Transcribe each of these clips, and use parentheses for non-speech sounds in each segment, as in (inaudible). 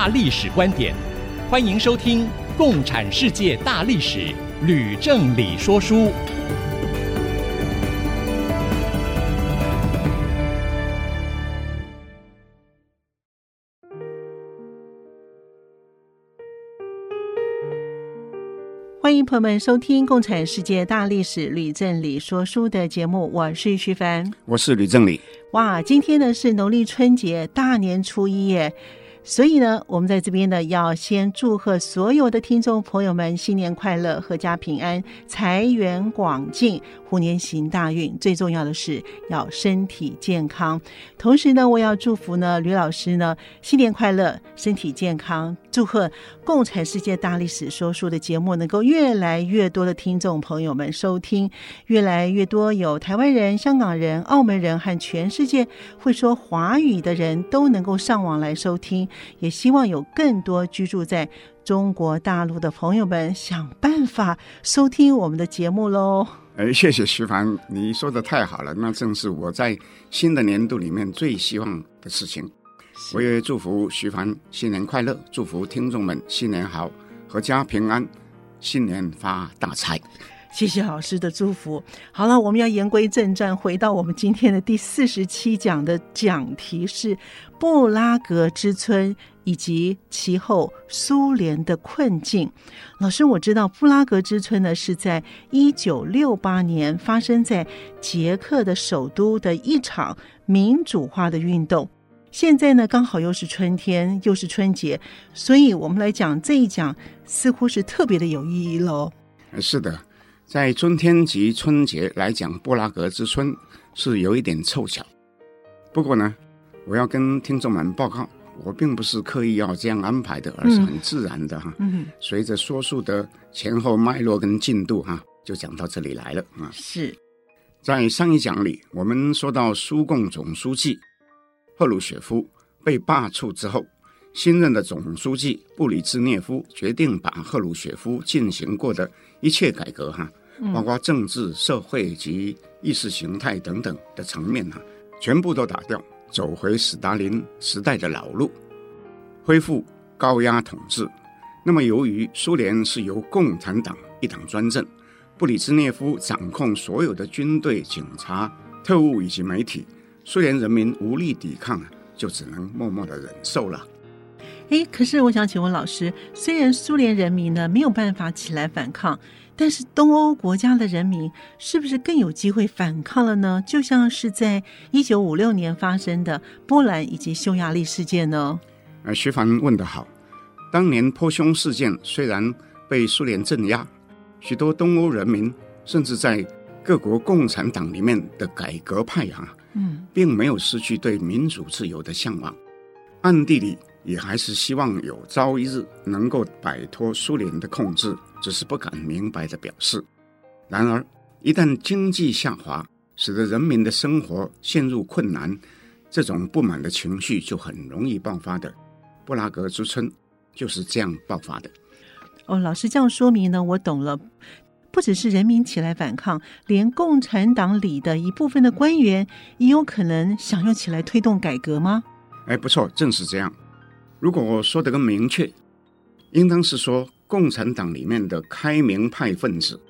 大历史观点，欢迎收听《共产世界大历史》，吕正理说书。欢迎朋友们收听《共产世界大历史》，吕正理说书的节目，我是徐凡，我是吕正理。哇，今天呢是农历春节大年初一耶。所以呢，我们在这边呢，要先祝贺所有的听众朋友们新年快乐、阖家平安、财源广进、虎年行大运。最重要的是要身体健康。同时呢，我要祝福呢吕老师呢新年快乐、身体健康。祝贺《共产世界大历史说书》的节目能够越来越多的听众朋友们收听，越来越多有台湾人、香港人、澳门人和全世界会说华语的人都能够上网来收听。也希望有更多居住在中国大陆的朋友们想办法收听我们的节目喽。哎，谢谢徐凡，你说的太好了，那正是我在新的年度里面最希望的事情。我也祝福徐凡新年快乐，祝福听众们新年好，阖家平安，新年发大财。谢谢老师的祝福。好了，我们要言归正传，回到我们今天的第四十七讲的讲题是布拉格之春以及其后苏联的困境。老师，我知道布拉格之春呢是在一九六八年发生在捷克的首都的一场民主化的运动。现在呢刚好又是春天，又是春节，所以我们来讲这一讲似乎是特别的有意义喽。是的。在春天及春节来讲，布拉格之春是有一点凑巧。不过呢，我要跟听众们报告，我并不是刻意要这样安排的，而是很自然的哈。嗯，随着说书的前后脉络跟进度哈，就讲到这里来了啊。是，在上一讲里，我们说到苏共总书记赫鲁雪夫被罢黜之后，新任的总书记布里兹涅夫决定把赫鲁雪夫进行过的一切改革哈。包括政治、社会及意识形态等等的层面哈，全部都打掉，走回史达林时代的老路，恢复高压统治。那么，由于苏联是由共产党一党专政，布里兹涅夫掌控所有的军队、警察、特务以及媒体，苏联人民无力抵抗，就只能默默的忍受了。诶，可是我想请问老师，虽然苏联人民呢没有办法起来反抗。但是东欧国家的人民是不是更有机会反抗了呢？就像是在一九五六年发生的波兰以及匈牙利事件呢？呃，徐凡问得好。当年波匈事件虽然被苏联镇压，许多东欧人民甚至在各国共产党里面的改革派啊，嗯，并没有失去对民主自由的向往，暗地里也还是希望有朝一日能够摆脱苏联的控制。只是不敢明白的表示。然而，一旦经济下滑，使得人民的生活陷入困难，这种不满的情绪就很容易爆发的。布拉格之春就是这样爆发的。哦，老师这样说明呢，我懂了。不只是人民起来反抗，连共产党里的一部分的官员也有可能想要起来推动改革吗？哎，不错，正是这样。如果我说的更明确，应当是说。共产党里面的开明派分子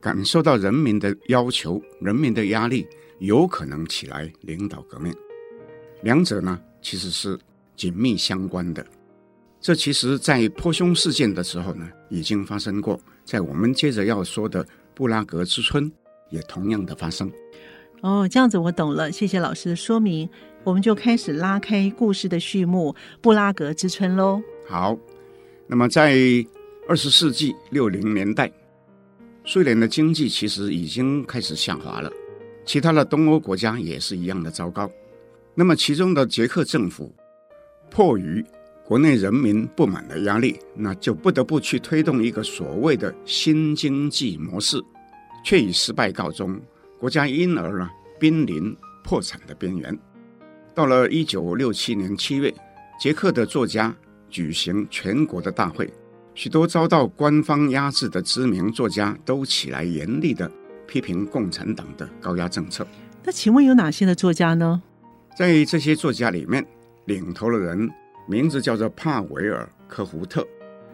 感受到人民的要求、人民的压力，有可能起来领导革命。两者呢，其实是紧密相关的。这其实，在波匈事件的时候呢，已经发生过。在我们接着要说的布拉格之春，也同样的发生。哦，这样子我懂了，谢谢老师的说明。我们就开始拉开故事的序幕，布拉格之春喽。好，那么在。二十世纪六零年代，苏联的经济其实已经开始下滑了，其他的东欧国家也是一样的糟糕。那么，其中的捷克政府迫于国内人民不满的压力，那就不得不去推动一个所谓的新经济模式，却以失败告终，国家因而呢濒临破产的边缘。到了一九六七年七月，捷克的作家举行全国的大会，许多遭到官方压制的知名作家都起来严厉的批评共产党的高压政策。那请问有哪些的作家呢？在这些作家里面，领头的人名字叫做帕维尔·科胡特，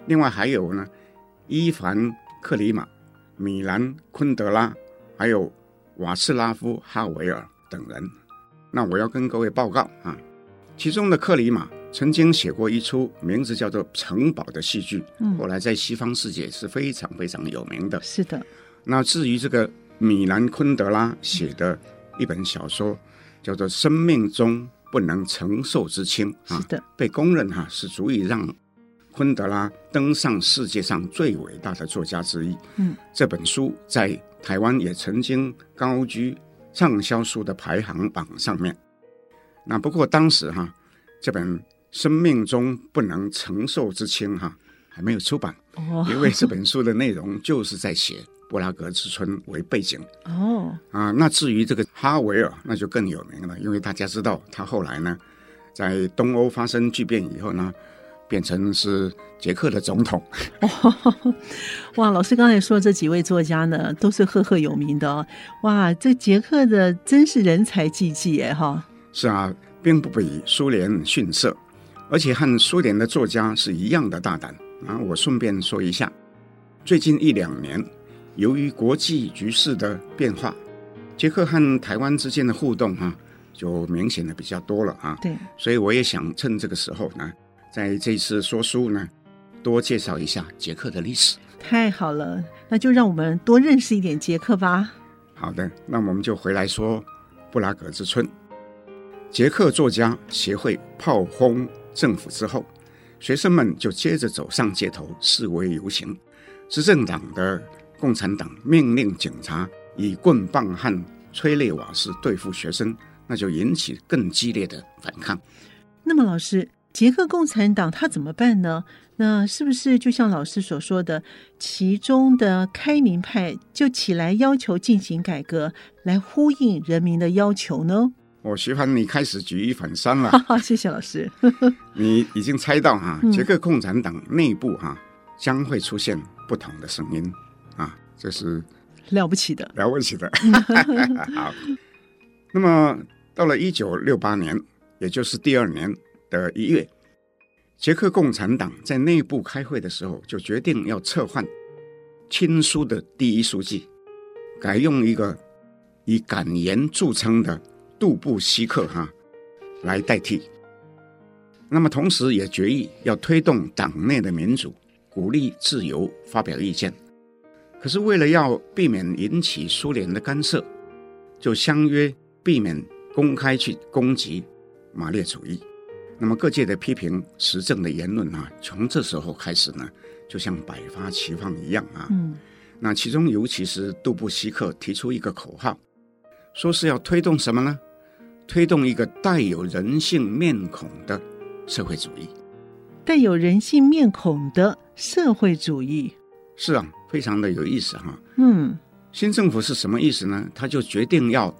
另外还有呢，伊凡·克里马、米兰·昆德拉，还有瓦茨拉夫·哈维尔等人。那我要跟各位报告啊，其中的克里马曾经写过一出名字叫做《城堡》的戏剧，嗯，后来在西方世界是非常非常有名的。是的。那至于这个米兰·昆德拉写的。一本小说叫做《生命中不能承受之轻》啊，是的，被公认哈是足以让昆德拉登上世界上最伟大的作家之一。嗯，这本书在台湾也曾经高居畅销书的排行榜上面。那不过当时哈，这本《生命中不能承受之轻》哈还没有出版，哦，因为这本书的内容就是在写。(laughs) 布拉格之春为背景哦啊，那至于这个哈维尔，那就更有名了，因为大家知道他后来呢，在东欧发生巨变以后呢，变成是捷克的总统。哦、(laughs) 哇，老师刚才说这几位作家呢，都是赫赫有名的哦。哇，这捷克的真是人才济济哎哈。是啊，并不比苏联逊色，而且和苏联的作家是一样的大胆啊。我顺便说一下，最近一两年。由于国际局势的变化，捷克和台湾之间的互动哈、啊，就明显的比较多了啊。对，所以我也想趁这个时候呢，在这次说书呢，多介绍一下捷克的历史。太好了，那就让我们多认识一点捷克吧。好的，那我们就回来说布拉格之春。捷克作家协会炮轰政府之后，学生们就接着走上街头示威游行，执政党的。共产党命令警察以棍棒和催泪瓦斯对付学生，那就引起更激烈的反抗。那么，老师，捷克共产党他怎么办呢？那是不是就像老师所说的，其中的开明派就起来要求进行改革，来呼应人民的要求呢？我喜欢你开始举一反三了。(laughs) 谢谢老师。(laughs) 你已经猜到哈，捷克共产党内部哈将会出现不同的声音。啊，这是了不起的，了不起的。(laughs) 好，那么到了一九六八年，也就是第二年的一月，捷克共产党在内部开会的时候，就决定要撤换亲苏的第一书记，改用一个以敢言著称的杜布西克哈来代替。那么同时也决议要推动党内的民主，鼓励自由发表意见。可是为了要避免引起苏联的干涉，就相约避免公开去攻击马列主义。那么各界的批评时政的言论啊，从这时候开始呢，就像百花齐放一样啊。嗯。那其中尤其是杜布西克提出一个口号，说是要推动什么呢？推动一个带有人性面孔的社会主义。带有人性面孔的社会主义。是啊。非常的有意思哈，嗯，新政府是什么意思呢？他就决定要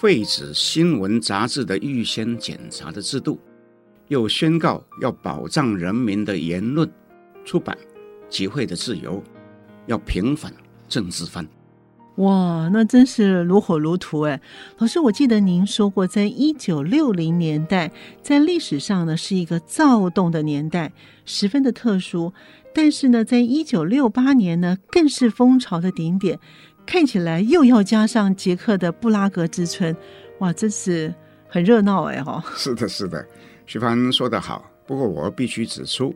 废止新闻杂志的预先检查的制度，又宣告要保障人民的言论、出版、集会的自由，要平反政治犯。哇，那真是如火如荼哎！老师，我记得您说过，在一九六零年代，在历史上呢是一个躁动的年代，十分的特殊。但是呢，在一九六八年呢，更是风潮的顶点，看起来又要加上捷克的布拉格之春，哇，真是很热闹哎哈！是的，是的，徐帆说得好。不过我必须指出，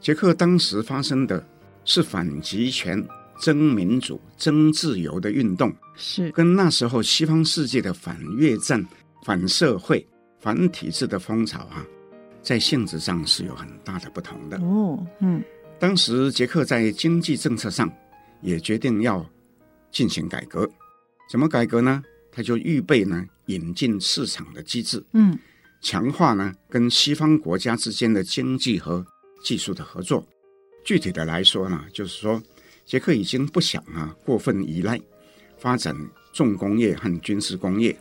捷克当时发生的是反极权、争民主、争自由的运动，是跟那时候西方世界的反越战、反社会、反体制的风潮啊，在性质上是有很大的不同的哦，嗯。当时捷克在经济政策上也决定要进行改革，怎么改革呢？他就预备呢引进市场的机制，嗯，强化呢跟西方国家之间的经济和技术的合作。具体的来说呢，就是说，捷克已经不想啊过分依赖发展重工业和军事工业，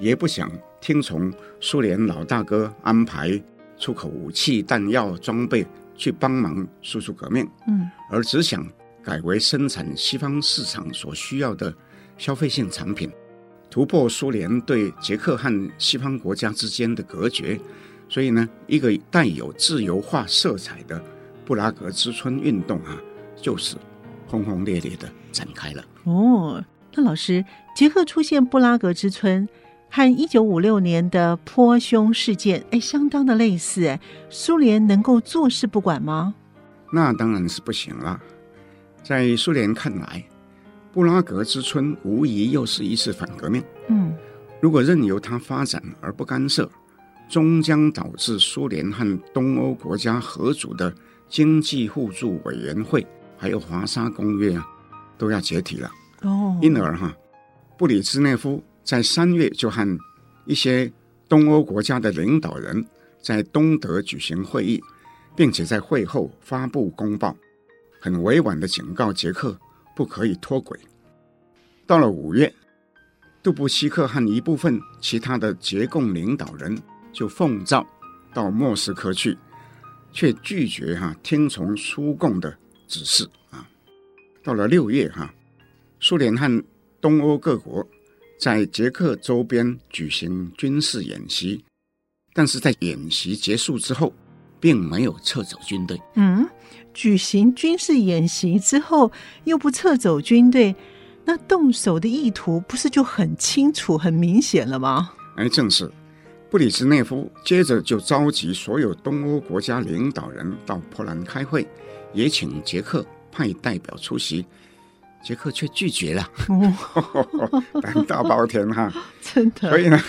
也不想听从苏联老大哥安排出口武器、弹药、装备去帮忙输出革命，嗯，而只想改为生产西方市场所需要的消费性产品。突破苏联对捷克和西方国家之间的隔绝，所以呢，一个带有自由化色彩的布拉格之春运动啊，就是轰轰烈烈的展开了。哦，那老师，捷克出现布拉格之春，和一九五六年的波匈事件，哎，相当的类似。哎，苏联能够坐视不管吗？那当然是不行了。在苏联看来，布拉格之春无疑又是一次反革命。嗯，如果任由它发展而不干涉，终将导致苏联和东欧国家合组的经济互助委员会，还有华沙公约啊，都要解体了。哦，因而哈，布里兹涅夫在三月就和一些东欧国家的领导人在东德举行会议，并且在会后发布公报，很委婉的警告捷克。不可以脱轨。到了五月，杜布西克和一部分其他的捷共领导人就奉召到莫斯科去，却拒绝哈听从苏共的指示啊。到了六月哈，苏联和东欧各国在捷克周边举行军事演习，但是在演习结束之后，并没有撤走军队。嗯。举行军事演习之后，又不撤走军队，那动手的意图不是就很清楚、很明显了吗？哎，正是。布里兹内夫接着就召集所有东欧国家领导人到波兰开会，也请捷克派代表出席，捷克却拒绝了。哦，胆大包天哈！(laughs) 真的。所以呢，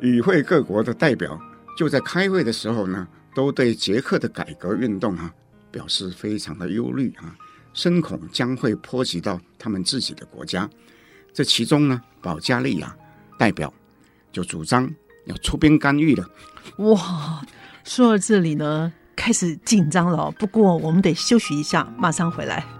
与会各国的代表就在开会的时候呢，都对捷克的改革运动哈。表示非常的忧虑啊，深恐将会波及到他们自己的国家。这其中呢，保加利亚代表就主张要出兵干预了。哇，说到这里呢，开始紧张了。不过我们得休息一下，马上回来。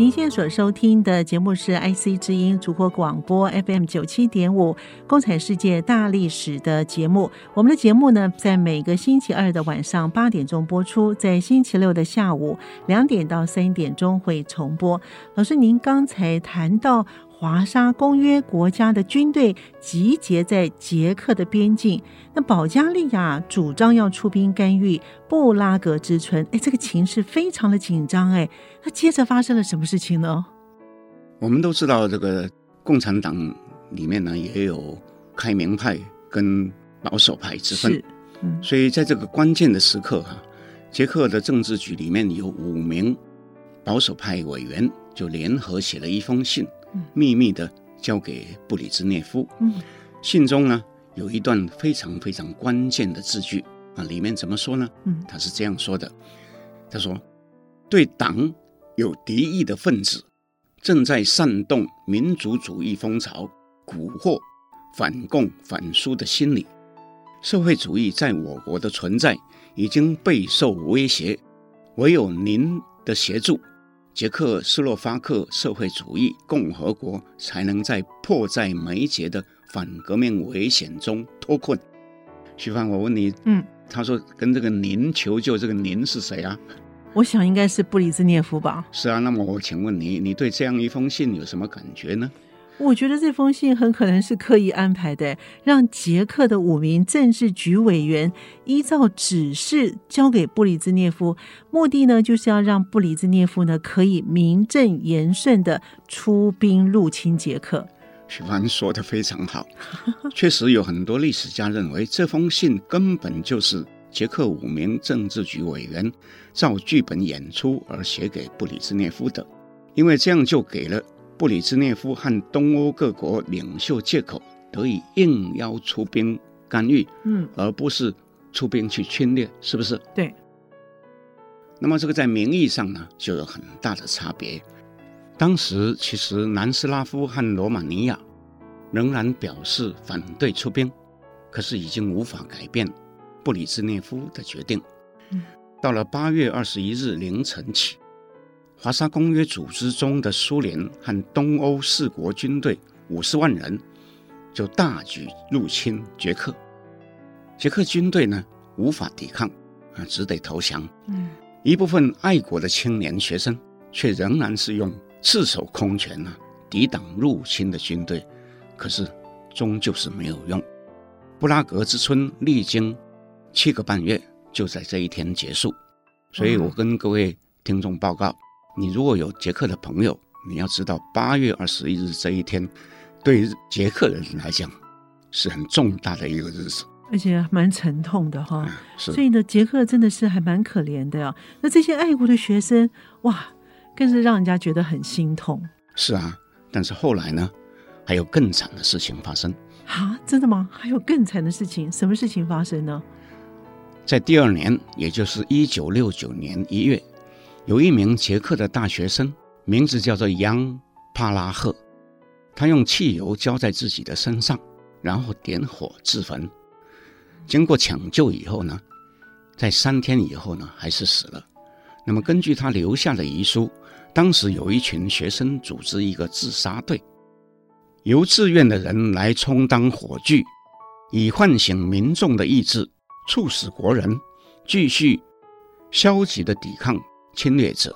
您现在所收听的节目是 IC 之音主播广播 FM 九七点五《共产世界大历史》的节目。我们的节目呢，在每个星期二的晚上八点钟播出，在星期六的下午两点到三点钟会重播。老师，您刚才谈到。华沙公约国家的军队集结在捷克的边境，那保加利亚主张要出兵干预布拉格之春，哎，这个情势非常的紧张，哎，那接着发生了什么事情呢？我们都知道，这个共产党里面呢也有开明派跟保守派之分，嗯，所以在这个关键的时刻哈，捷克的政治局里面有五名保守派委员就联合写了一封信。秘密的交给布里兹涅夫。嗯，信中呢有一段非常非常关键的字句啊，里面怎么说呢？嗯，他是这样说的：他说，对党有敌意的分子正在煽动民族主义风潮，蛊惑反共反苏的心理。社会主义在我国的存在已经备受威胁，唯有您的协助。捷克斯洛伐克社会主义共和国才能在迫在眉睫的反革命危险中脱困。徐帆，我问你，嗯，他说跟这个您求救，这个您是谁啊？我想应该是布里兹涅夫吧。是啊，那么我请问你，你对这样一封信有什么感觉呢？我觉得这封信很可能是刻意安排的，让捷克的五名政治局委员依照指示交给布里兹涅夫，目的呢就是要让布里兹涅夫呢可以名正言顺的出兵入侵捷克。许凡说的非常好，(laughs) 确实有很多历史家认为这封信根本就是捷克五名政治局委员照剧本演出而写给布里兹涅夫的，因为这样就给了。布里兹涅夫和东欧各国领袖借口，得以应邀出兵干预，嗯，而不是出兵去侵略，是不是？对。那么这个在名义上呢，就有很大的差别。当时其实南斯拉夫和罗马尼亚仍然表示反对出兵，可是已经无法改变布里兹涅夫的决定。到了八月二十一日凌晨起，华沙公约组织中的苏联和东欧四国军队五十万人就大举入侵捷克。捷克军队呢，无法抵抗，啊，只得投降。嗯，一部分爱国的青年学生却仍然是用赤手空拳呢，抵挡入侵的军队。可是终究是没有用。布拉格之春历经七个半月。就在这一天结束，所以我跟各位听众报告：你如果有捷克的朋友，你要知道八月二十一日这一天，对捷克人来讲是很重大的一个日子，而且蛮沉痛的哈。是，所以呢，捷克真的是还蛮可怜的呀。那这些爱国的学生，哇，更是让人家觉得很心痛。是啊，但是后来呢，还有更惨的事情发生啊？真的吗？还有更惨的事情？什么事情发生呢？在第二年，也就是一九六九年一月，有一名捷克的大学生，名字叫做扬帕拉赫，他用汽油浇在自己的身上，然后点火自焚。经过抢救以后呢，在三天以后呢，还是死了。那么根据他留下的遗书，当时有一群学生组织一个自杀队，由志愿的人来充当火炬，以唤醒民众的意志。促使国人继续消极的抵抗侵略者，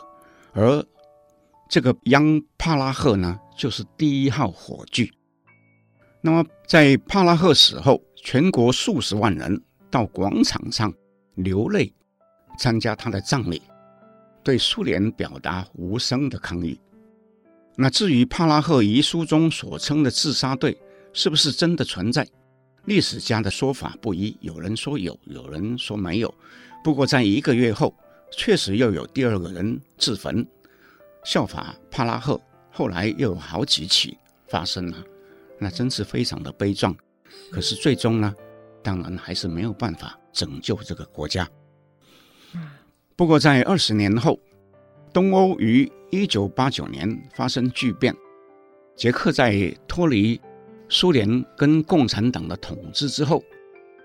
而这个央帕拉赫呢，就是第一号火炬。那么在帕拉赫死后，全国数十万人到广场上流泪，参加他的葬礼，对苏联表达无声的抗议。那至于帕拉赫遗书中所称的自杀队，是不是真的存在？历史家的说法不一，有人说有，有人说没有。不过，在一个月后，确实又有第二个人自焚，效法帕拉赫。后来又有好几起发生了，那真是非常的悲壮。可是最终呢，当然还是没有办法拯救这个国家。不过，在二十年后，东欧于一九八九年发生巨变，捷克在脱离。苏联跟共产党的统治之后，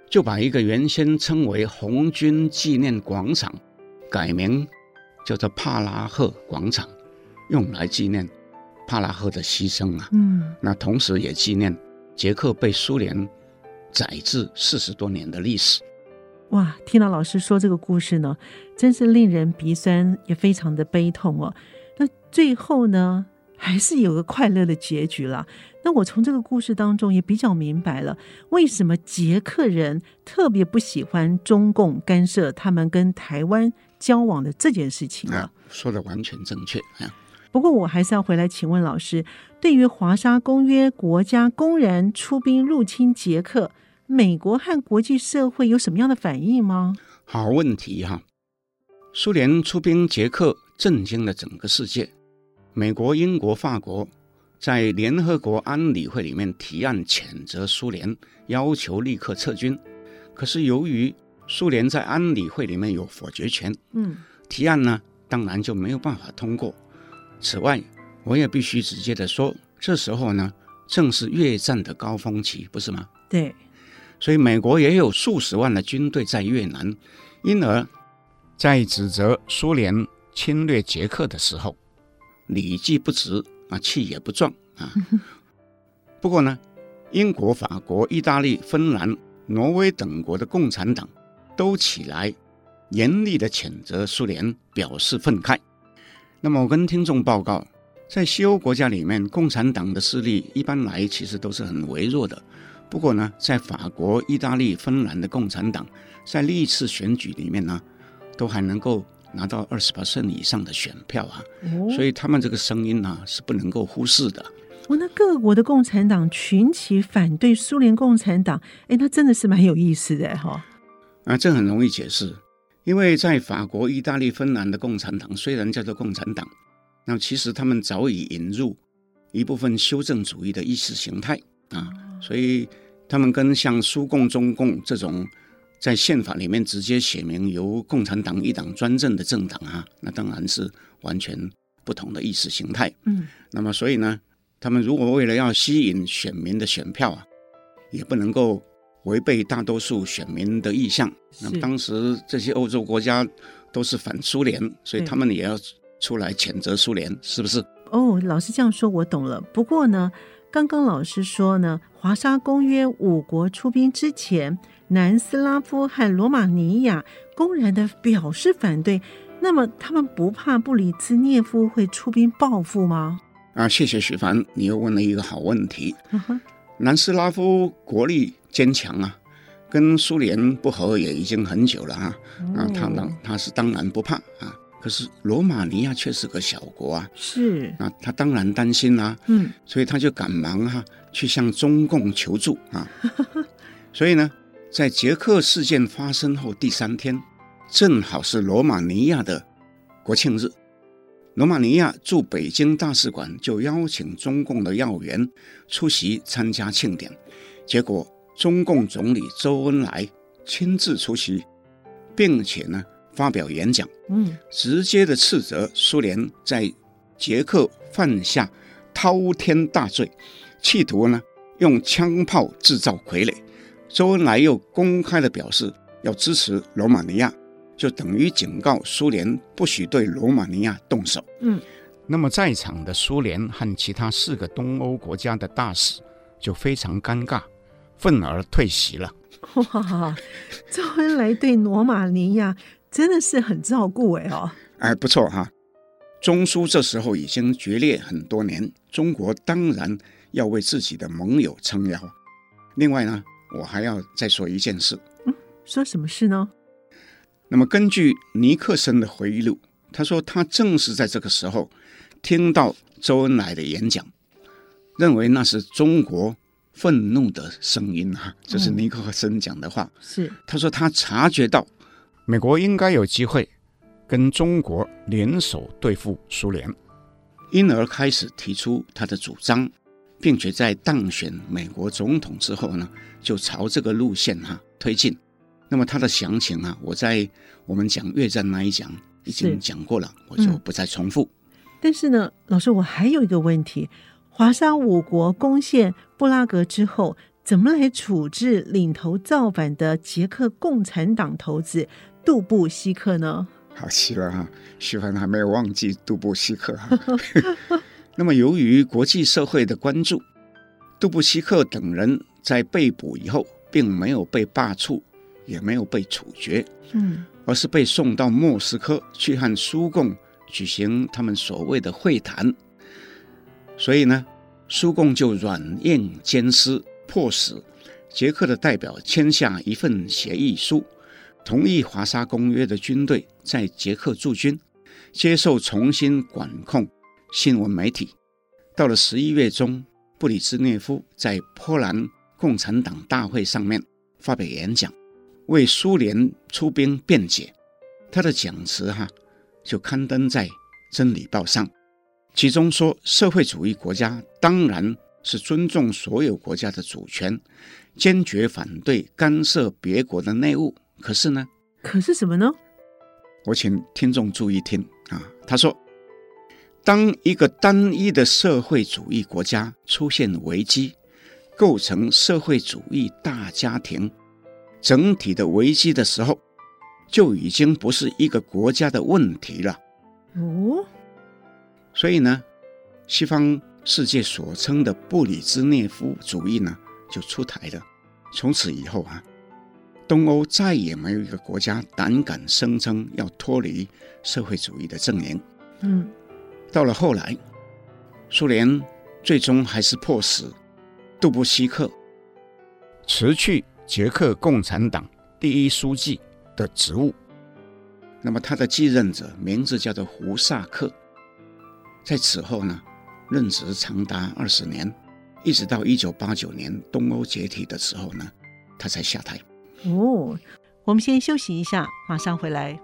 就把一个原先称为红军纪念广场，改名叫做帕拉赫广场，用来纪念帕拉赫的牺牲啊。嗯，那同时也纪念捷克被苏联宰制四十多年的历史。哇，听到老师说这个故事呢，真是令人鼻酸，也非常的悲痛哦。那最后呢，还是有个快乐的结局了。那我从这个故事当中也比较明白了，为什么捷克人特别不喜欢中共干涉他们跟台湾交往的这件事情了。啊，说的完全正确。啊，不过我还是要回来请问老师，对于华沙公约国家公然出兵入侵捷克，美国和国际社会有什么样的反应吗？好问题哈。苏联出兵捷克，震惊了整个世界。美国、英国、法国在联合国安理会里面提案谴责苏联，要求立刻撤军。可是由于苏联在安理会里面有否决权，嗯，提案呢当然就没有办法通过。此外，我也必须直接的说，这时候呢正是越战的高峰期，不是吗？对。所以美国也有数十万的军队在越南，因而，在指责苏联侵略捷克的时候。理既不直啊，气也不壮啊。(laughs) 不过呢，英国、法国、意大利、芬兰、挪威等国的共产党都起来严厉的谴责苏联，表示愤慨。那么我跟听众报告，在西欧国家里面，共产党的势力一般来其实都是很微弱的。不过呢，在法国、意大利、芬兰的共产党，在历次选举里面呢，都还能够。拿到二十%以上的选票啊，哦、所以他们这个声音呢、啊、是不能够忽视的。哦，那各国的共产党群起反对苏联共产党，哎，那真的是蛮有意思的哈。啊，这很容易解释，因为在法国、意大利、芬兰的共产党虽然叫做共产党，那其实他们早已引入一部分修正主义的意识形态啊，哦、所以他们跟像苏共、中共这种在宪法里面直接写明由共产党一党专政的政党啊，那当然是完全不同的意识形态。嗯，那么所以呢，他们如果为了要吸引选民的选票啊，也不能够违背大多数选民的意向。那么当时这些欧洲国家都是反苏联，所以他们也要出来谴责苏联，是不是？哦，老师这样说，我懂了。不过呢，刚刚老师说呢，华沙公约五国出兵之前，南斯拉夫和罗马尼亚公然的表示反对，那么他们不怕布里兹涅夫会出兵报复吗？啊，谢谢许凡，你又问了一个好问题。南斯拉夫国力坚强啊，跟苏联不和也已经很久了啊，啊，他当他是当然不怕啊。可是罗马尼亚却是个小国啊，是，啊他当然担心啦、啊，嗯，所以他就赶忙哈、啊、去向中共求助啊，(laughs) 所以呢。在捷克事件发生后第三天，正好是罗马尼亚的国庆日。罗马尼亚驻北京大使馆就邀请中共的要员出席参加庆典，结果中共总理周恩来亲自出席，并且呢发表演讲，嗯，直接的斥责苏联在捷克犯下滔天大罪，企图呢用枪炮制造傀儡。周恩来又公开的表示要支持罗马尼亚，就等于警告苏联不许对罗马尼亚动手。嗯，那么在场的苏联和其他四个东欧国家的大使就非常尴尬，愤而退席了。哇，周恩来对罗马尼亚真的是很照顾哎哦。哎，不错哈。中苏这时候已经决裂很多年，中国当然要为自己的盟友撑腰。另外呢。我还要再说一件事。嗯，说什么事呢？那么根据尼克森的回忆录，他说他正是在这个时候听到周恩来的演讲，认为那是中国愤怒的声音啊，这是尼克森讲的话。嗯，是，他说他察觉到美国应该有机会跟中国联手对付苏联，因而开始提出他的主张。并且在当选美国总统之后呢，就朝这个路线哈、啊、推进。那么它的详情啊，我在我们讲越战那一讲已经讲过了，我就不再重复、嗯。但是呢，老师，我还有一个问题：华沙五国攻陷布拉格之后，怎么来处置领头造反的捷克共产党头子杜布西克呢？好奇了哈，徐帆还没有忘记杜布西克哈。(laughs) 那么，由于国际社会的关注，杜布西克等人在被捕以后，并没有被罢黜，也没有被处决，嗯，而是被送到莫斯科去和苏共举行他们所谓的会谈。所以呢，苏共就软硬兼施，迫使捷克的代表签下一份协议书，同意华沙公约的军队在捷克驻军，接受重新管控。新闻媒体到了十一月中，布里兹涅夫在波兰共产党大会上面发表演讲，为苏联出兵辩解。他的讲词哈就刊登在《真理报》上，其中说：社会主义国家当然是尊重所有国家的主权，坚决反对干涉别国的内务。可是呢？可是什么呢？我请听众注意听啊，他说。当一个单一的社会主义国家出现危机，构成社会主义大家庭整体的危机的时候，就已经不是一个国家的问题了。哦，所以呢，西方世界所称的布里兹涅夫主义呢，就出台了。从此以后啊，东欧再也没有一个国家胆敢声称要脱离社会主义的阵营。嗯。到了后来，苏联最终还是迫使杜布西克辞去捷克共产党第一书记的职务。那么他的继任者名字叫做胡萨克，在此后呢，任职长达二十年，一直到一九八九年东欧解体的时候呢，他才下台。哦，我们先休息一下，马上回来。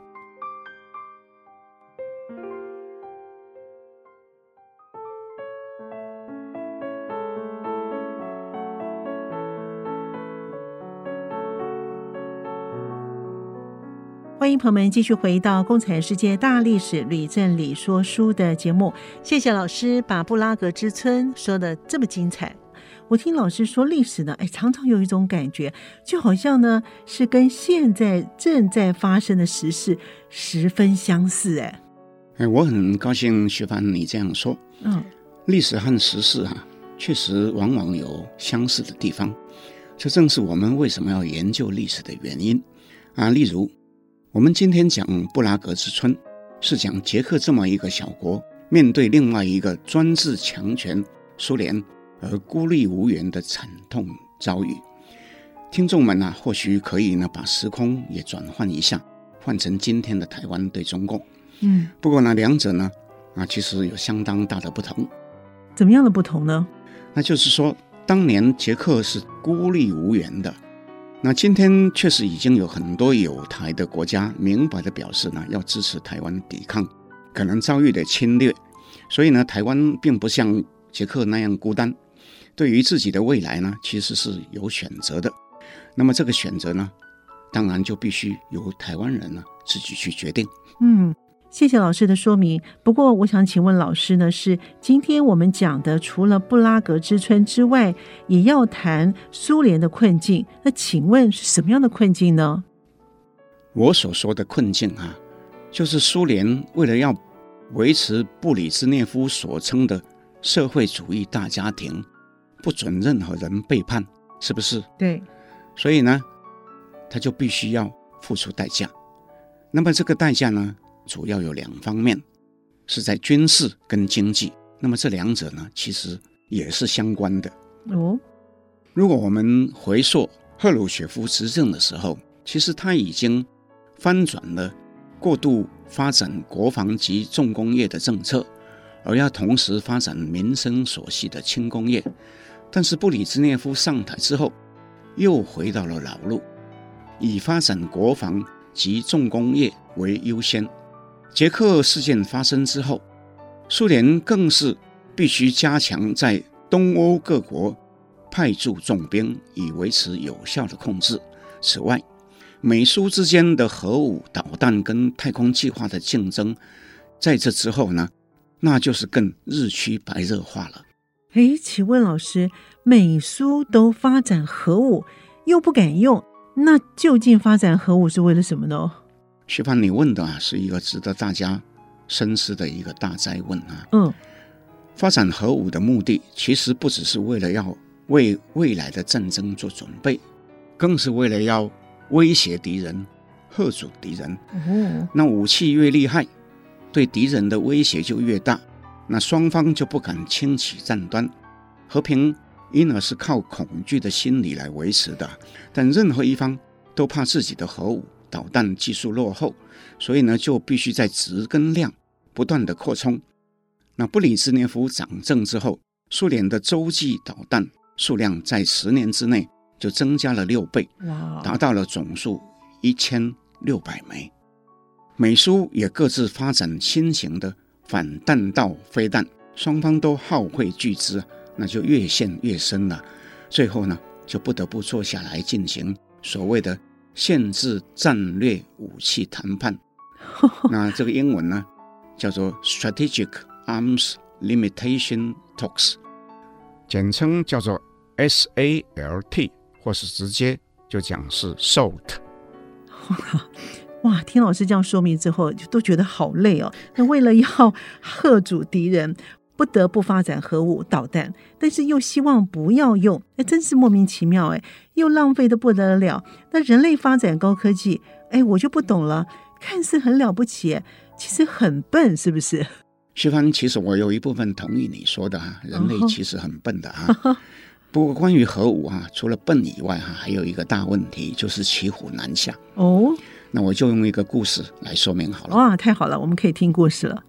迎朋友们继续回到《共产世界大历史吕正理说书》的节目。谢谢老师把布拉格之春说的这么精彩。我听老师说历史呢，哎，常常有一种感觉，就好像呢是跟现在正在发生的时事十分相似。哎，哎，我很高兴徐凡你这样说。嗯，历史和时事啊，确实往往有相似的地方。这正是我们为什么要研究历史的原因啊。例如，我们今天讲布拉格之春，是讲捷克这么一个小国面对另外一个专制强权苏联而孤立无援的惨痛遭遇。听众们呢、啊，或许可以呢把时空也转换一下，换成今天的台湾对中共。嗯，不过呢，两者呢啊，其实有相当大的不同。怎么样的不同呢？那就是说。当年捷克是孤立无援的，那今天确实已经有很多有台的国家明白地表示呢，要支持台湾抵抗可能遭遇的侵略。所以呢，台湾并不像捷克那样孤单，对于自己的未来呢，其实是有选择的。那么这个选择呢，当然就必须由台湾人呢自己去决定。嗯。谢谢老师的说明。不过，我想请问老师呢，是今天我们讲的除了布拉格之春之外，也要谈苏联的困境。那请问是什么样的困境呢？我所说的困境啊，就是苏联为了要维持布里兹涅夫所称的社会主义大家庭，不准任何人背叛，是不是？对。所以呢，他就必须要付出代价。那么这个代价呢？主要有两方面，是在军事跟经济。那么这两者呢，其实也是相关的。哦，如果我们回溯赫鲁雪夫执政的时候，其实他已经翻转了过度发展国防及重工业的政策，而要同时发展民生所需的轻工业。但是布里兹涅夫上台之后，又回到了老路，以发展国防及重工业为优先。捷克事件发生之后，苏联更是必须加强在东欧各国派驻重兵，以维持有效的控制。此外，美苏之间的核武、导弹跟太空计划的竞争，在这之后呢，那就是更日趋白热化了。哎，请问老师，美苏都发展核武，又不敢用，那究竟发展核武是为了什么呢？徐帆，你问的啊，是一个值得大家深思的一个大灾问啊。嗯，发展核武的目的，其实不只是为了要为未来的战争做准备，更是为了要威胁敌人、吓阻敌人。哦，那武器越厉害，对敌人的威胁就越大，那双方就不敢轻启战端，和平因而是靠恐惧的心理来维持的。但任何一方都怕自己的核武。导弹技术落后，所以呢，就必须在质跟量不断的扩充。那布里兹涅夫掌政之后，苏联的洲际导弹数量在十年之内就增加了六倍，达到了总数一千六百枚。美苏也各自发展新型的反弹道飞弹，双方都耗费巨资，那就越陷越深了。最后呢，就不得不坐下来进行所谓的。限制战略武器谈判，(laughs) 那这个英文呢，叫做 Strategic Arms Limitation Talks，简称叫做 SALT，或是直接就讲是 SALT。(laughs) 哇，听老师这样说明之后，就都觉得好累哦。那为了要吓阻敌人。不得不发展核武导弹，但是又希望不要用，哎，真是莫名其妙哎，又浪费的不得了。那人类发展高科技，哎，我就不懂了，看似很了不起，其实很笨，是不是？徐帆，其实我有一部分同意你说的哈，(laughs) 人类其实很笨的哈。Uh-huh. (laughs) 不过关于核武啊，除了笨以外哈，还有一个大问题就是骑虎难下。哦，oh? 那我就用一个故事来说明好了。哇，太好了，我们可以听故事了。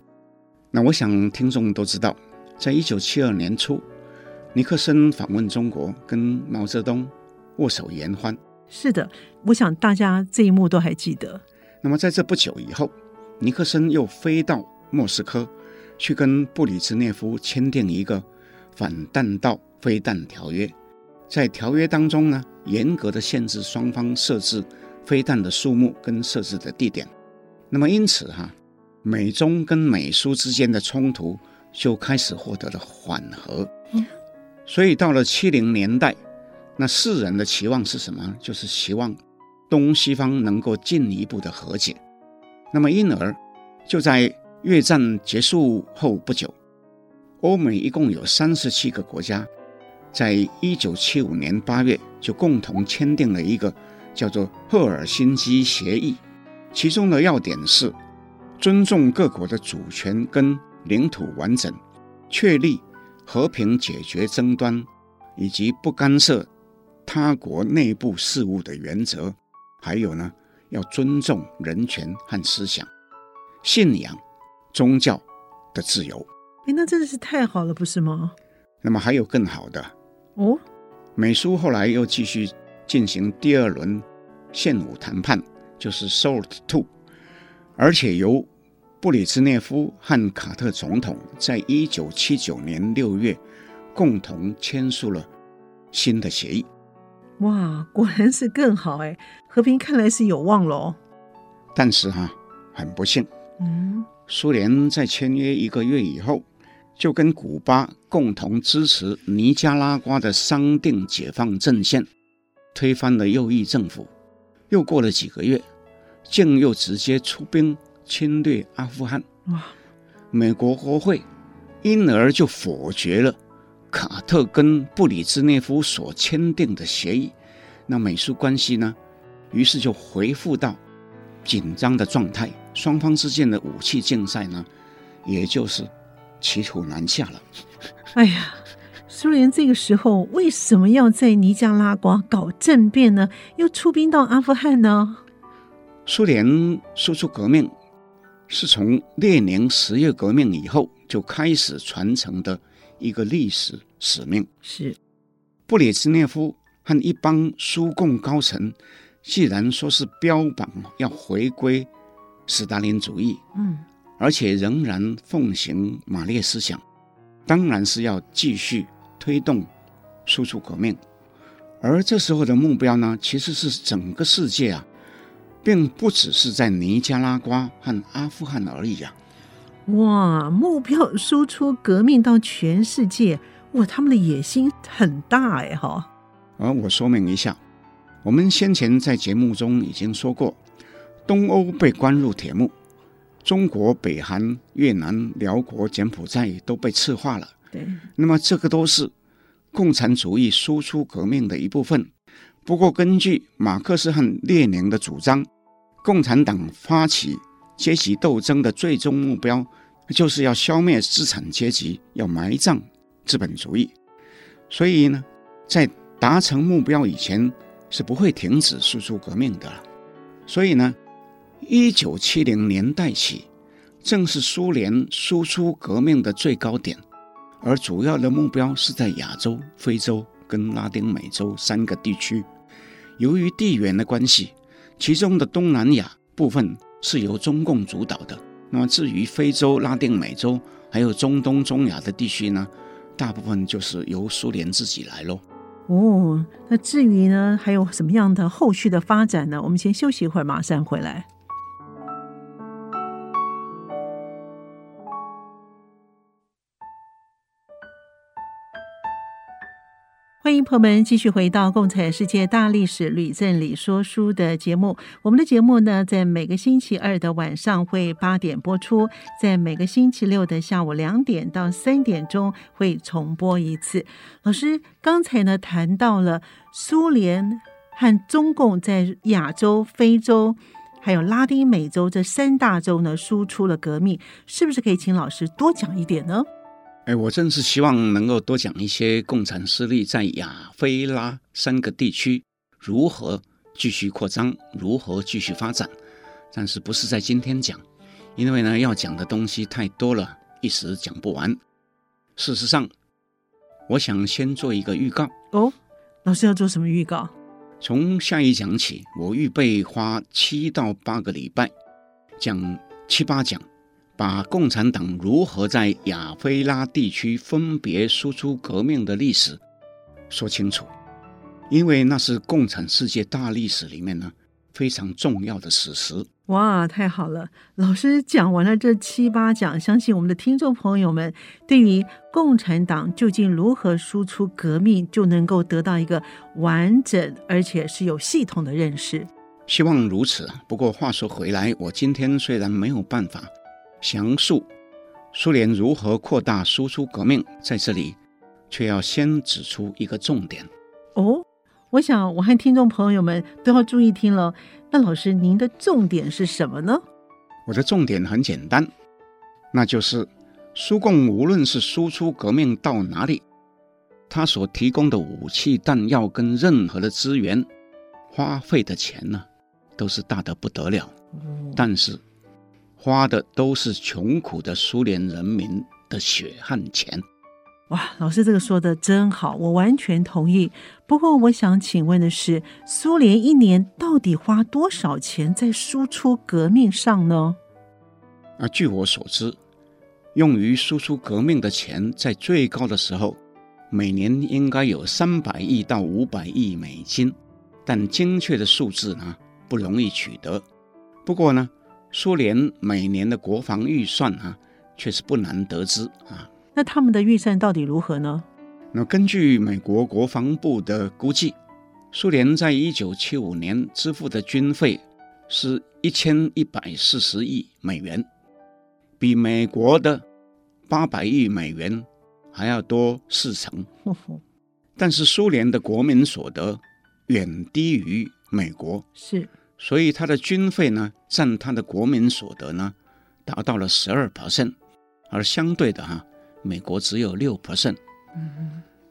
那我想听众都知道，在一九七二年初，尼克森访问中国，跟毛泽东握手言欢。是的，我想大家这一幕都还记得。那么在这不久以后，尼克森又飞到莫斯科，去跟布里兹涅夫签订一个反弹道飞弹条约。在条约当中呢，严格的限制双方设置飞弹的数目跟设置的地点。那么因此哈，美中跟美苏之间的冲突就开始获得了缓和。所以到了七零年代，那世人的期望是什么？就是希望东西方能够进一步的和解。那么因而就在越战结束后不久，欧美一共有三十七个国家，在一九七五年八月就共同签订了一个叫做赫尔辛基协议。其中的要点是尊重各国的主权跟领土完整，确立和平解决争端，以及不干涉他国内部事务的原则。还有呢，要尊重人权和思想、信仰、宗教的自由。哎，那真的是太好了，不是吗？那么还有更好的哦。美苏后来又继续进行第二轮现武谈判。就是 SALT II，而且由布里兹涅夫和卡特总统在一九七九年六月共同签署了新的协议。哇，果然是更好哎，和平看来是有望喽。但是哈，很不幸，嗯，苏联在签约一个月以后，就跟古巴共同支持尼加拉瓜的商定解放阵线，推翻了右翼政府。又过了几个月，竟又直接出兵侵略阿富汗。哇！美国国会因而就否决了卡特跟布里兹涅夫所签订的协议。那美苏关系呢？于是就恢复到紧张的状态，双方之间的武器竞赛呢，也就是骑虎难下了。哎呀！苏联这个时候为什么要在尼加拉瓜搞政变呢？又出兵到阿富汗呢？苏联输出革命是从列宁十月革命以后就开始传承的一个历史使命。是布列兹涅夫和一帮苏共高层，既然说是标榜要回归斯大林主义，嗯，而且仍然奉行马列思想，当然是要继续。推动输出革命，而这时候的目标呢，其实是整个世界啊，并不只是在尼加拉瓜和阿富汗而已啊。哇，目标输出革命到全世界，哇，他们的野心很大哎哈。而我说明一下，我们先前在节目中已经说过，东欧被关入铁幕，中国、北韩、越南、辽国、柬埔寨都被赤化了。对，那么这个都是共产主义输出革命的一部分。不过，根据马克思和列宁的主张，共产党发起阶级斗争的最终目标，就是要消灭资产阶级，要埋葬资本主义。所以呢，在达成目标以前，是不会停止输出革命的。所以呢，一九七零年代起，正是苏联输出革命的最高点。而主要的目标是在亚洲、非洲跟拉丁美洲三个地区。由于地缘的关系，其中的东南亚部分是由中共主导的。那么至于非洲、拉丁美洲还有中东、中亚的地区呢，大部分就是由苏联自己来喽。哦，那至于呢，还有什么样的后续的发展呢？我们先休息一会儿，马上回来。欢迎朋友们继续回到《共产世界大历史吕振理说书》的节目。我们的节目呢，在每个星期二的晚上会八点播出，在每个星期六的下午两点到三点钟会重播一次。老师刚才呢谈到了苏联和中共在亚洲、非洲还有拉丁美洲这三大洲呢输出了革命，是不是可以请老师多讲一点呢？哎，我真是希望能够多讲一些共产势力在亚非拉三个地区如何继续扩张，如何继续发展。但是不是在今天讲，因为呢要讲的东西太多了，一时讲不完。事实上，我想先做一个预告。哦，老师要做什么预告？从下一讲起，我预备花七到八个礼拜讲七八讲。把共产党如何在亚非拉地区分别输出革命的历史说清楚，因为那是共产世界大历史里面呢非常重要的史实。哇，太好了！老师讲完了这七八讲，相信我们的听众朋友们对于共产党究竟如何输出革命，就能够得到一个完整而且是有系统的认识。希望如此。不过话说回来，我今天虽然没有办法详述苏联如何扩大输出革命，在这里却要先指出一个重点。哦，我想我和听众朋友们都要注意听了。那老师，您的重点是什么呢？我的重点很简单，那就是苏共无论是输出革命到哪里，他所提供的武器弹药跟任何的资源，花费的钱呢，都是大得不得了。但是花的都是穷苦的苏联人民的血汗钱。哇，老师这个说的真好，我完全同意。不过，我想请问的是，苏联一年到底花多少钱在输出革命上呢？啊，据我所知，用于输出革命的钱，在最高的时候，每年应该有三百亿到五百亿美金，但精确的数字呢，不容易取得。不过呢，苏联每年的国防预算啊，却是不难得知啊。那他们的预算到底如何呢？那根据美国国防部的估计，苏联在一九七五年支付的军费是一千一百四十亿美元，比美国的八百亿美元还要多四成。(laughs) 但是苏联的国民所得远低于美国，是，所以他的军费呢，占他的国民所得呢，达到了十二 percent，而相对的哈。美国只有六 percent。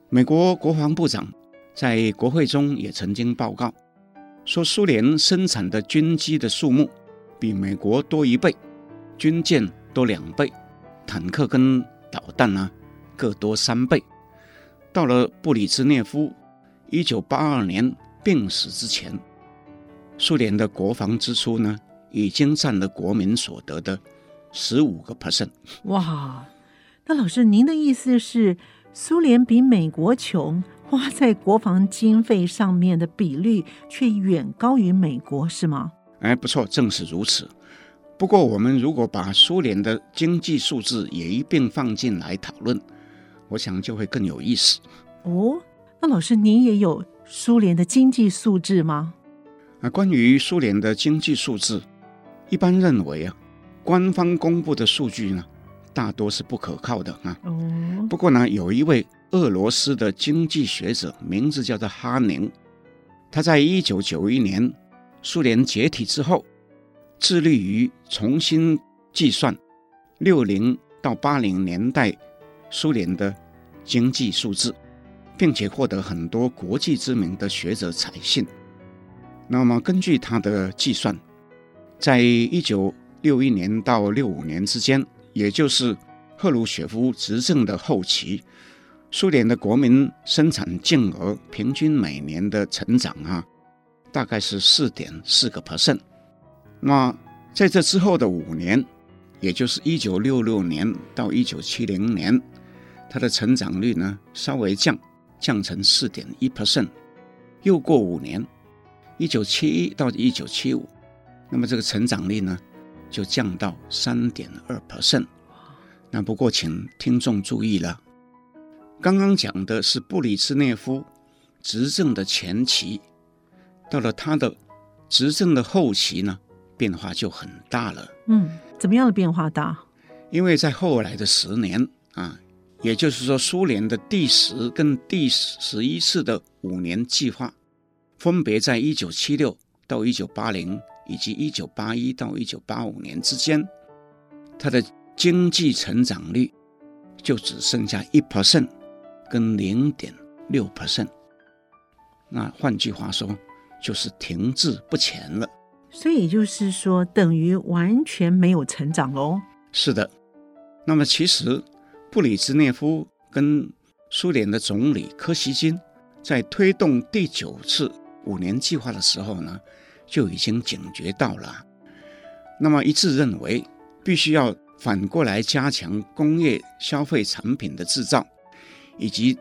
美国国防部长在国会中也曾经报告说，苏联生产的军机的数目比美国多一倍，军舰多两倍，坦克跟导弹呢各多三倍。到了布里兹涅夫一九八二年病死之前，苏联的国防支出呢已经占了国民所得的十五个 percent。哇！那老师，您的意思是，苏联比美国穷，花在国防经费上面的比率却远高于美国，是吗？哎，不错，正是如此。不过，我们如果把苏联的经济数字也一并放进来讨论，我想就会更有意思。哦，那老师，您也有苏联的经济数字吗？啊，关于苏联的经济数字，一般认为啊，官方公布的数据呢，大多是不可靠的啊。不过呢，有一位俄罗斯的经济学者，名字叫做哈宁，他在一九九一年苏联解体之后，致力于重新计算六零到八零年代苏联的经济数字，并且获得很多国际知名的学者采信。那么根据他的计算，在一九六一年到六五年之间。也就是赫鲁雪夫执政的后期，苏联的国民生产净额平均每年的成长啊，大概是四点四个 percent。那在这之后的五年，也就是一九六六年到一九七零年，它的成长率呢稍微降，降成四点一 percent。又过五年，一九七一到一九七五，那么这个成长率呢，就降到三点二 percent。那不过，请听众注意了，刚刚讲的是布里兹涅夫执政的前期，到了他的执政的后期呢，变化就很大了。嗯，怎么样的变化大？因为在后来的十年啊，也就是说，苏联的第十跟第十一次的五年计划，分别在一九七六到一九八零。以及一九八一到一九八五年之间，它的经济成长率就只剩下一 percent 跟零点六 percent。那换句话说，就是停滞不前了。所以就是说，等于完全没有成长喽。是的。那么其实，布里兹涅夫跟苏联的总理柯西金在推动第九次五年计划的时候呢，就已经警觉到了，那么一致认为，必须要反过来加强工业消费产品的制造，以及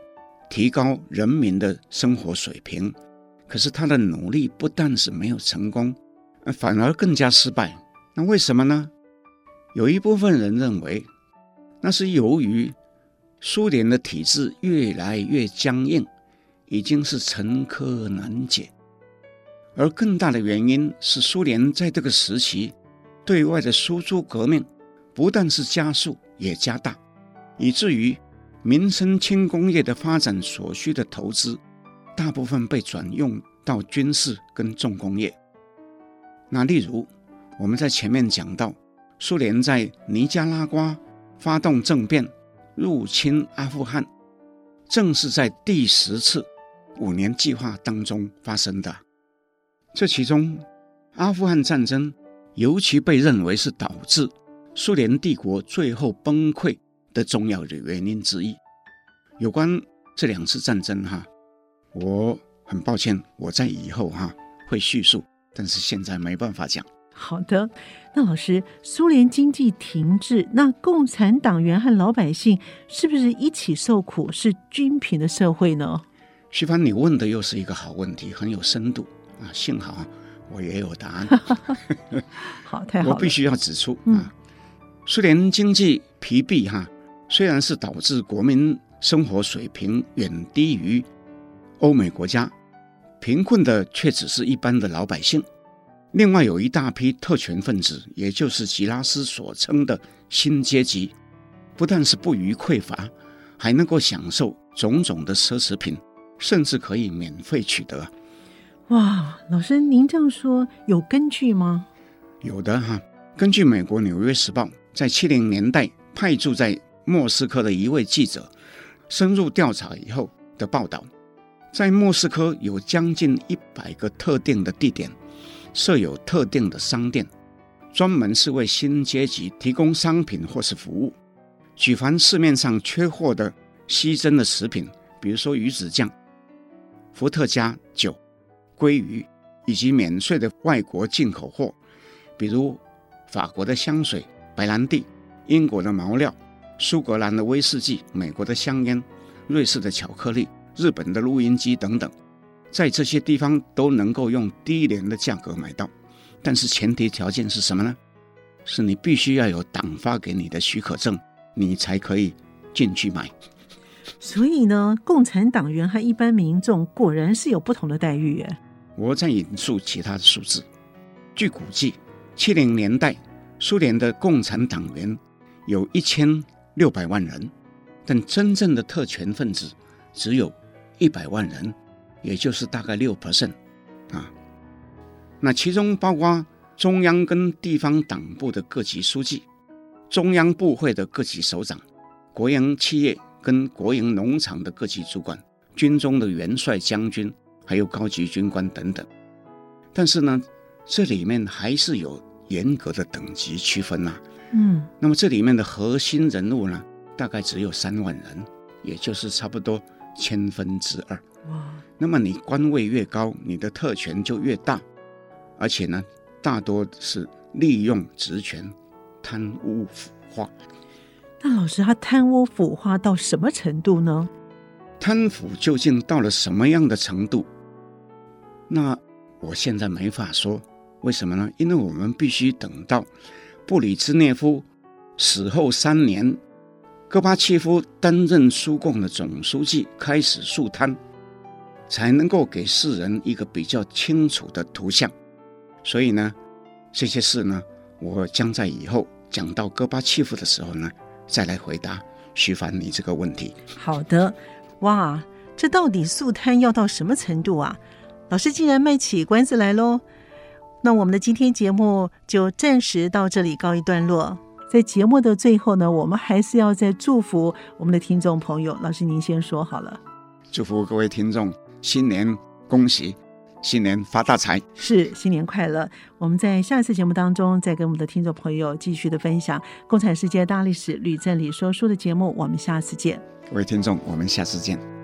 提高人民的生活水平。可是他的努力不但是没有成功，反而更加失败。那为什么呢？有一部分人认为，那是由于苏联的体制越来越僵硬，已经是沉疴难解。而更大的原因是，苏联在这个时期对外的输出革命不但是加速，也加大，以至于民生轻工业的发展所需的投资，大部分被转用到军事跟重工业。那例如，我们在前面讲到，苏联在尼加拉瓜发动政变，入侵阿富汗，正是在第十次五年计划当中发生的。这其中，阿富汗战争尤其被认为是导致苏联帝国最后崩溃的重要的原因之一。有关这两次战争，哈，我很抱歉，我在以后哈会叙述，但是现在没办法讲。好的，那老师，苏联经济停滞，那共产党员和老百姓是不是一起受苦，是均贫的社会呢？徐帆，你问的又是一个好问题，很有深度。啊，幸好我也有答案。(laughs) 好，太好了。我必须要指出啊，苏联经济疲弊哈，虽然是导致国民生活水平远低于欧美国家，贫困的却只是一般的老百姓。另外有一大批特权分子，也就是吉拉斯所称的新阶级，不但是不虞匮乏，还能够享受种种的奢侈品，甚至可以免费取得。哇，老师，您这样说有根据吗？有的哈，根据美国《纽约时报》在七零年代派驻在莫斯科的一位记者深入调查以后的报道，在莫斯科有将近一百个特定的地点设有特定的商店，专门是为新阶级提供商品或是服务。举凡市面上缺货的稀珍的食品，比如说鱼子酱、伏特加酒。鲑鱼以及免税的外国进口货，比如法国的香水、白兰地、英国的毛料、苏格兰的威士忌、美国的香烟、瑞士的巧克力、日本的录音机等等，在这些地方都能够用低廉的价格买到。但是前提条件是什么呢？是你必须要有党发给你的许可证，你才可以进去买。所以呢，共产党员和一般民众果然是有不同的待遇耶。我再引述其他的数字，据估计，七零年代苏联的共产党员有一千六百万人，但真正的特权分子只有一百万人，也就是大概六 percent 啊。那其中包括中央跟地方党部的各级书记、中央部会的各级首长、国营企业跟国营农场的各级主管、军中的元帅将军。还有高级军官等等，但是呢，这里面还是有严格的等级区分呐、啊。嗯，那么这里面的核心人物呢，大概只有三万人，也就是差不多千分之二。哇，那么你官位越高，你的特权就越大，而且呢，大多是利用职权贪污腐化。那老师，他贪污腐化到什么程度呢？贪腐究竟到了什么样的程度？那我现在没法说，为什么呢？因为我们必须等到布里兹涅夫死后三年，戈巴契夫担任苏共的总书记，开始肃贪，才能够给世人一个比较清楚的图像。所以呢，这些事呢，我将在以后讲到戈巴契夫的时候呢，再来回答徐凡你这个问题。好的，哇，这到底肃贪要到什么程度啊？老师竟然卖起关子来喽！那我们的今天节目就暂时到这里告一段落。在节目的最后呢，我们还是要再祝福我们的听众朋友。老师您先说好了。祝福各位听众新年恭喜，新年发大财。是，新年快乐！我们在下一次节目当中再跟我们的听众朋友继续的分享《共产世界大历史吕振理说书》的节目。我们下次见。各位听众，我们下次见。